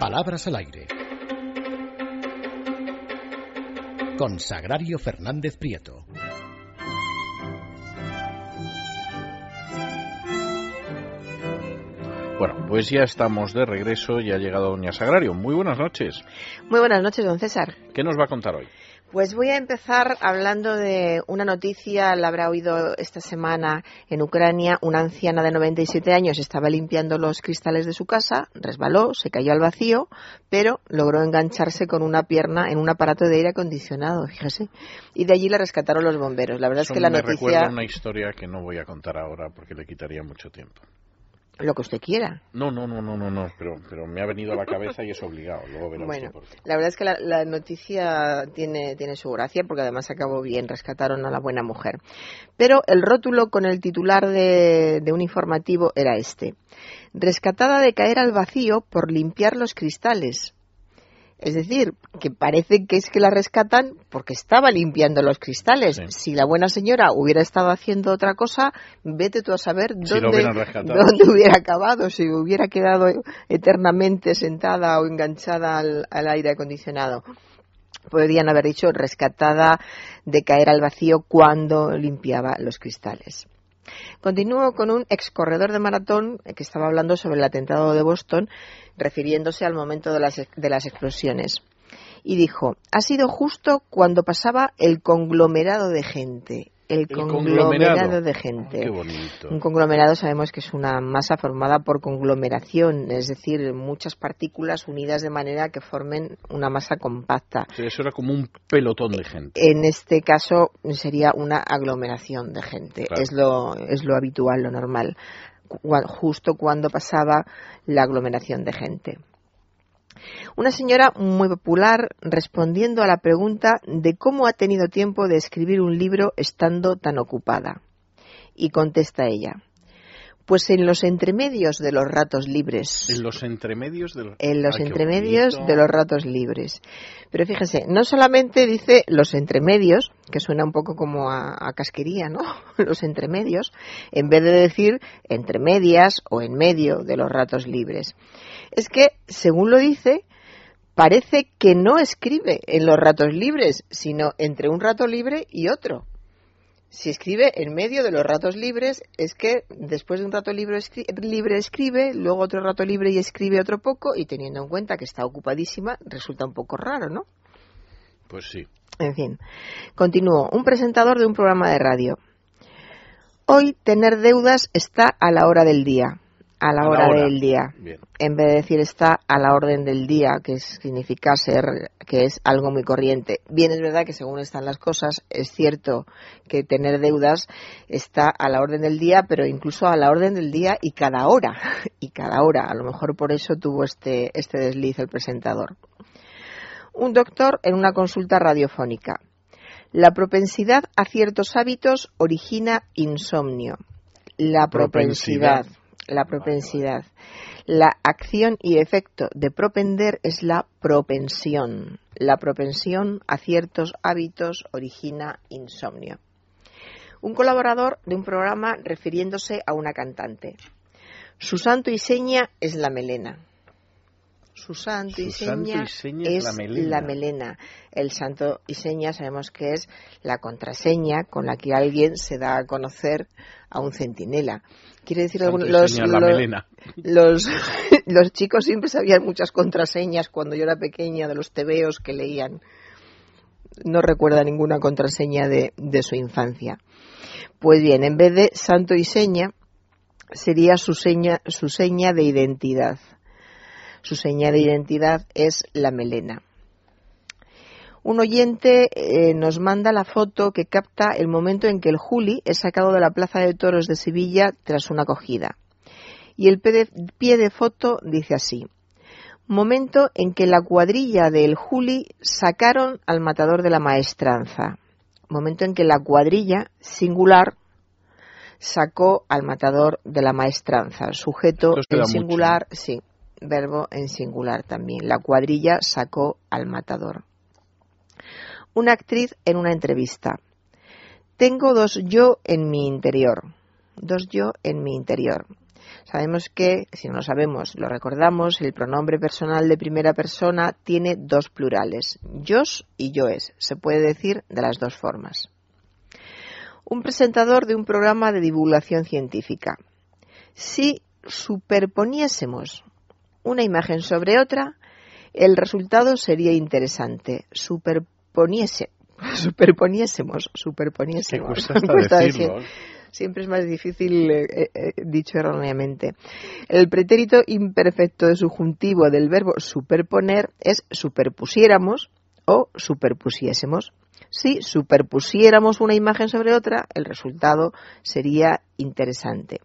Palabras al aire. Con Sagrario Fernández Prieto. Bueno, pues ya estamos de regreso y ha llegado Doña Sagrario. Muy buenas noches. Muy buenas noches, don César. ¿Qué nos va a contar hoy? Pues voy a empezar hablando de una noticia, la habrá oído esta semana en Ucrania. Una anciana de 97 años estaba limpiando los cristales de su casa, resbaló, se cayó al vacío, pero logró engancharse con una pierna en un aparato de aire acondicionado, fíjese. Y de allí la rescataron los bomberos. La verdad Eso es que la me noticia. recuerda una historia que no voy a contar ahora porque le quitaría mucho tiempo. Lo que usted quiera. No, no, no, no, no, no, pero, pero me ha venido a la cabeza y es obligado. Luego verá Bueno, usted por qué. la verdad es que la, la noticia tiene, tiene su gracia porque además acabó bien, rescataron a la buena mujer. Pero el rótulo con el titular de, de un informativo era este. Rescatada de caer al vacío por limpiar los cristales. Es decir, que parece que es que la rescatan porque estaba limpiando los cristales. Sí. Si la buena señora hubiera estado haciendo otra cosa, vete tú a saber dónde, dónde hubiera acabado, si hubiera quedado eternamente sentada o enganchada al, al aire acondicionado. Podrían haber dicho rescatada de caer al vacío cuando limpiaba los cristales. Continúo con un ex corredor de maratón eh, que estaba hablando sobre el atentado de Boston, refiriéndose al momento de las, de las explosiones. Y dijo, ha sido justo cuando pasaba el conglomerado de gente. El, conglomerado, de gente. Qué bonito. Un conglomerado sabemos que es una masa formada por conglomeración, es decir, muchas partículas unidas de manera que formen una masa compacta. Sí, Eso era como un pelotón de gente. En este caso sería una aglomeración de gente, Claro. es, lo, es lo habitual, lo normal, justo cuando pasaba la aglomeración de gente. Una señora muy popular respondiendo a la pregunta de cómo ha tenido tiempo de escribir un libro estando tan ocupada. Y contesta ella, pues en los entremedios de los ratos libres. En los entremedios de los... En los entremedios de los ratos libres. Pero fíjese, no solamente dice los entremedios, que suena un poco como a, a casquería, ¿no? Los entremedios, en vez de decir entre medias o en medio de los ratos libres. Es que, según lo dice, parece que no escribe en los ratos libres, sino entre un rato libre y otro. Si escribe en medio de los ratos libres, es que después de un rato libre, escri- libre escribe, luego otro rato libre y escribe otro poco, y teniendo en cuenta que está ocupadísima, resulta un poco raro, ¿no? Pues sí. En fin, continúo. Un presentador de un programa de radio. Hoy tener deudas está a la hora del día. A la A la hora, del día. Bien. En vez de decir está a la orden del día, que significa ser, que es algo muy corriente. Bien, es verdad que según están las cosas, es cierto que tener deudas está a la orden del día, pero incluso a la orden del día y cada hora. Y cada hora. A lo mejor por eso tuvo este, este desliz el presentador un doctor en una consulta radiofónica. La propensidad a ciertos hábitos origina insomnio. La propensidad. Propensidad. La propensidad. La acción y efecto de propender es la propensión. La propensión a ciertos hábitos origina insomnio. Un colaborador de un programa refiriéndose a una cantante. Su santo y seña es la melena. Su santo y seña es la melena. la melena. El santo y seña sabemos que es la contraseña con la que alguien se da a conocer a un centinela. Quiere decir Santo algún- y los, la los- melena. los, los chicos siempre sabían muchas contraseñas cuando yo era pequeña de los tebeos que leían. No recuerda ninguna contraseña de, de su infancia. Pues bien, en vez de santo y seña, sería su seña, su seña de identidad. Su seña de identidad es la melena. Un oyente eh, nos manda la foto que capta el momento en que el Juli es sacado de la Plaza de Toros de Sevilla tras una acogida. Y el pie de, foto dice así. Momento en que la cuadrilla del Juli sacaron al matador de la maestranza. Momento en que la cuadrilla singular sacó al matador de la maestranza. Sujeto en mucho. singular, sí, verbo en singular también. La cuadrilla sacó al matador. Una actriz en una entrevista. Tengo dos yo en mi interior. Dos yo en mi interior. Sabemos que, si no lo sabemos, lo recordamos, el pronombre personal de primera persona tiene dos plurales, yos y yoes. Se puede decir de las dos formas. Un presentador de un programa de divulgación científica. Si superponiésemos una imagen sobre otra, el resultado sería interesante. Superponiese, superponiésemos, superponiésemos. Siempre es más difícil eh, eh, eh, dicho erróneamente. El pretérito imperfecto de subjuntivo del verbo superponer es superpusiéramos o superpusiésemos. Si superpusiéramos una imagen sobre otra, el resultado sería interesante.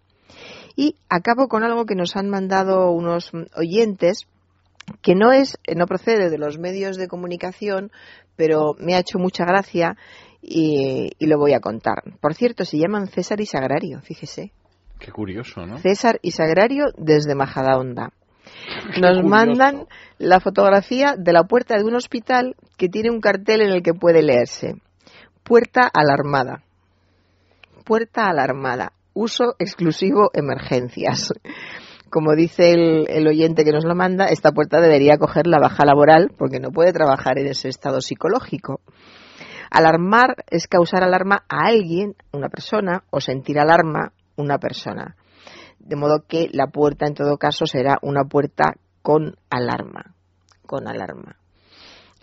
Y acabo con algo que nos han mandado unos oyentes que no es no procede de los medios de comunicación, pero me ha hecho mucha gracia y, lo voy a contar. Por cierto, se llaman César y Sagrario, fíjese. Qué curioso, ¿no? César y Sagrario desde Majadahonda. Nos mandan la fotografía de la puerta de un hospital que tiene un cartel en el que puede leerse Puerta alarmada. Puerta alarmada. Uso exclusivo emergencias. Como dice el, oyente que nos lo manda, esta puerta debería coger la baja laboral porque no puede trabajar en ese estado psicológico. Alarmar es causar alarma a alguien, una persona, o sentir alarma una persona. De modo que la puerta en todo caso será una puerta con alarma. Con alarma.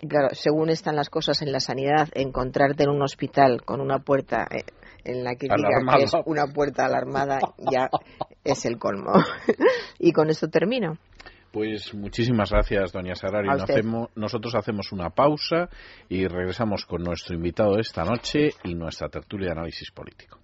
Claro, según están las cosas en la sanidad, encontrarte en un hospital con una puerta eh, en la que diga que es una puerta alarmada ya es el colmo. y con esto termino. Pues muchísimas gracias, doña Sagrario. nosotros hacemos una pausa y regresamos con nuestro invitado de esta noche y nuestra tertulia de análisis político.